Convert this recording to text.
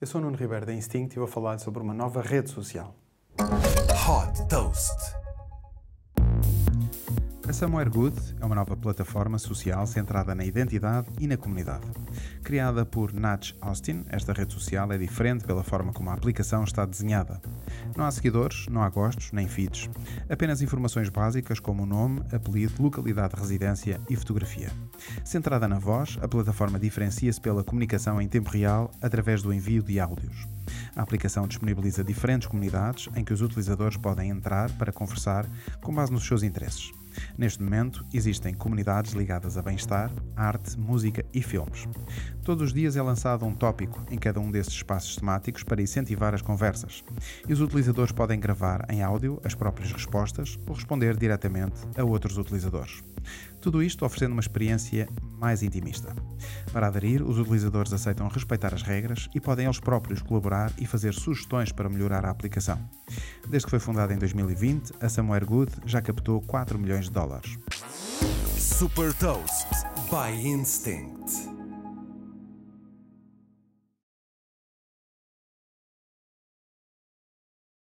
Eu sou o Nuno Ribeiro da Instinct e vou falar sobre uma nova rede social. Hot Toast. A Somewhere Good é uma nova plataforma social centrada na identidade e na comunidade. Criada por Natch Austin, esta rede social é diferente pela forma como a aplicação está desenhada. Não há seguidores, não há gostos, nem feeds. Apenas informações básicas como o nome, apelido, localidade de residência e fotografia. Centrada na voz, a plataforma diferencia-se pela comunicação em tempo real através do envio de áudios. A aplicação disponibiliza diferentes comunidades em que os utilizadores podem entrar para conversar com base nos seus interesses. Neste momento, existem comunidades ligadas a bem-estar, arte, música e filmes. Todos os dias é lançado um tópico em cada um desses espaços temáticos para incentivar as conversas. E os utilizadores podem gravar em áudio as próprias respostas ou responder diretamente a outros utilizadores. Tudo isto oferecendo uma experiência mais intimista. Para aderir, os utilizadores aceitam respeitar as regras e podem eles próprios colaborar e fazer sugestões para melhorar a aplicação. Desde que foi fundada em 2020, a Somewhere Good já captou 4 milhões de dólares. Super Toast by Instinct.